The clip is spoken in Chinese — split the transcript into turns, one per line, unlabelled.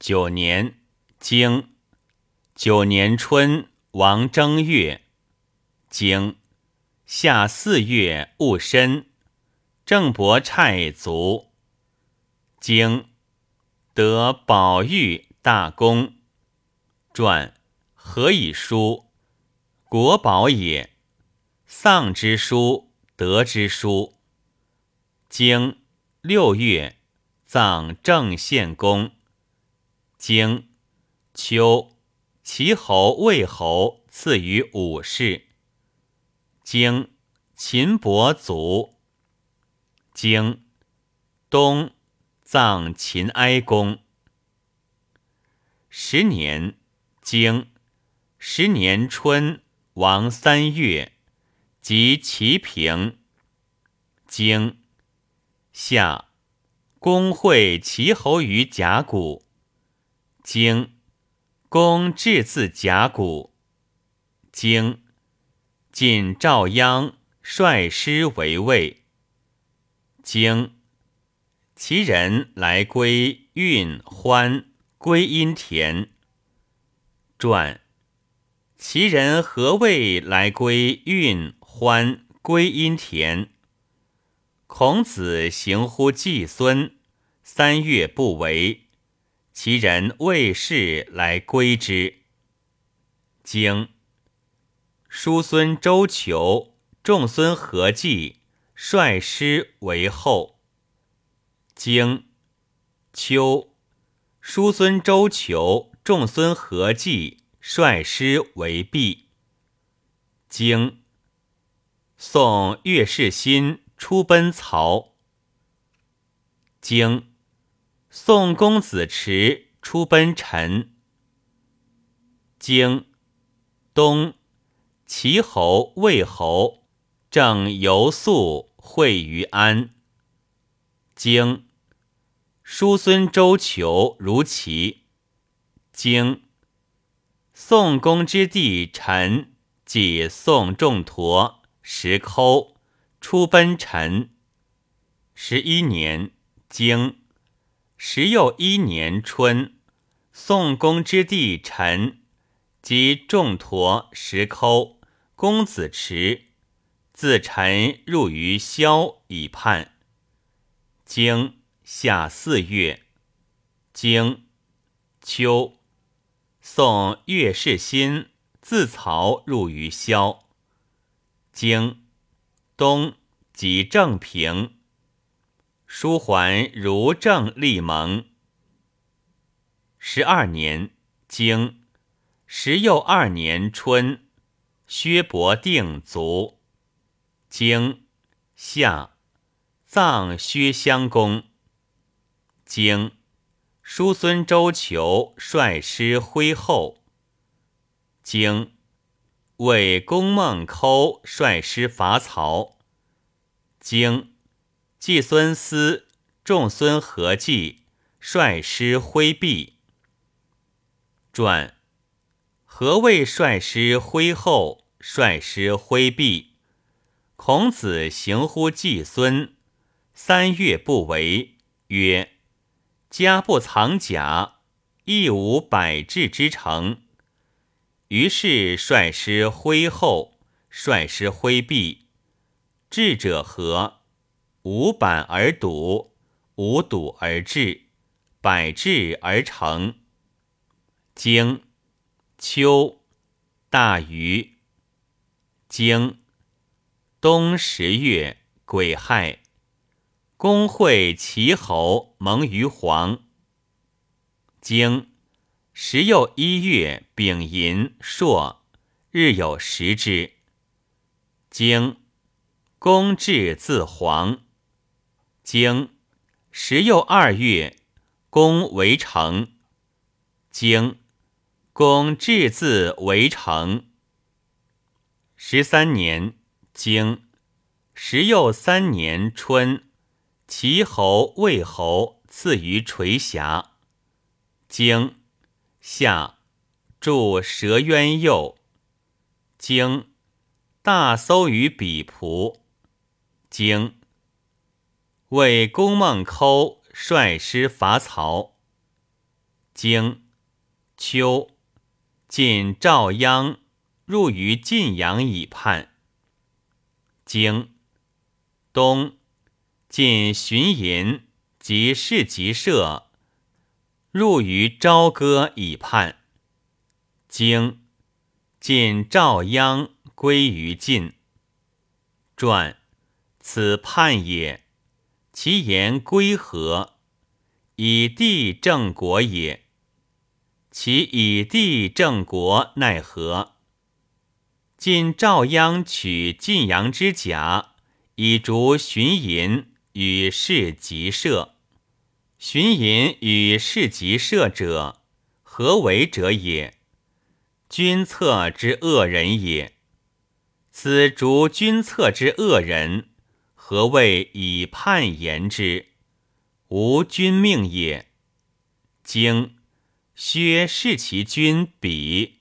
九年，经九年春，王正月，经夏四月戊申，郑伯差卒。经得宝玉大功。传何以书？国宝也。丧之书，得之书。经六月，葬郑献公。经秋，齐侯、魏侯赐于武士。经秦伯卒。经冬，葬秦哀公。十年，经十年春，王三月。即齐平，经夏，公会齐侯于甲骨。经公至自甲骨。经晋赵鞅率师为魏。经其人来归运欢归阴田。传其人何谓来归运？欢归阴田。孔子行乎季孙，三月不为，其人魏氏来归之。经叔孙周求、仲孙何忌率师为后。经秋叔孙周求、仲孙何忌率师为毕。经宋岳世新出奔曹。经宋公子池出奔陈。经东齐侯、魏侯正游宿会于安。经叔孙周求如齐。经宋公之弟陈即宋仲陀。石抠出奔陈。十一年，经十又一年春，宋公之弟陈及仲陀、石抠、公子持，自陈入于萧以叛。经夏四月，经秋，宋岳世新自曹入于萧。经东即正平，书桓如正立盟。十二年，经十又二年春，薛伯定卒。经夏，葬薛襄公。经叔孙周求率师挥后。经为公孟轲率师伐曹，经季孙思、仲孙何忌率师挥毕。传何谓率师挥后，率师挥毕？孔子行乎季孙，三月不为，曰：家不藏甲，亦无百志之成。于是率师挥后，率师挥毕。智者何？无板而堵，无堵而治，百治而成。经秋大禹。经冬十月癸亥，公会齐侯盟于黄。经。时又一月丙寅朔，日有食之。经公至自黄。经时又二月，公围城。经公至自围城。十三年，经时又三年春，齐侯、魏侯赐于垂霞。经夏，筑蛇渊右。经大搜于比仆。经为公孟轲率师伐曹。经秋，晋赵鞅入于晋阳以叛。经冬，晋荀寅及士及社入于朝歌以叛。经晋赵鞅归于晋。传，此叛也。其言归何？以地正国也。其以地正国奈何？晋赵鞅取晋阳之甲，以逐荀寅与士及社。荀寅与士及社者，何为者也？君策之恶人也。此逐君策之恶人。何谓以叛言之？吾君命也。经薛视其君比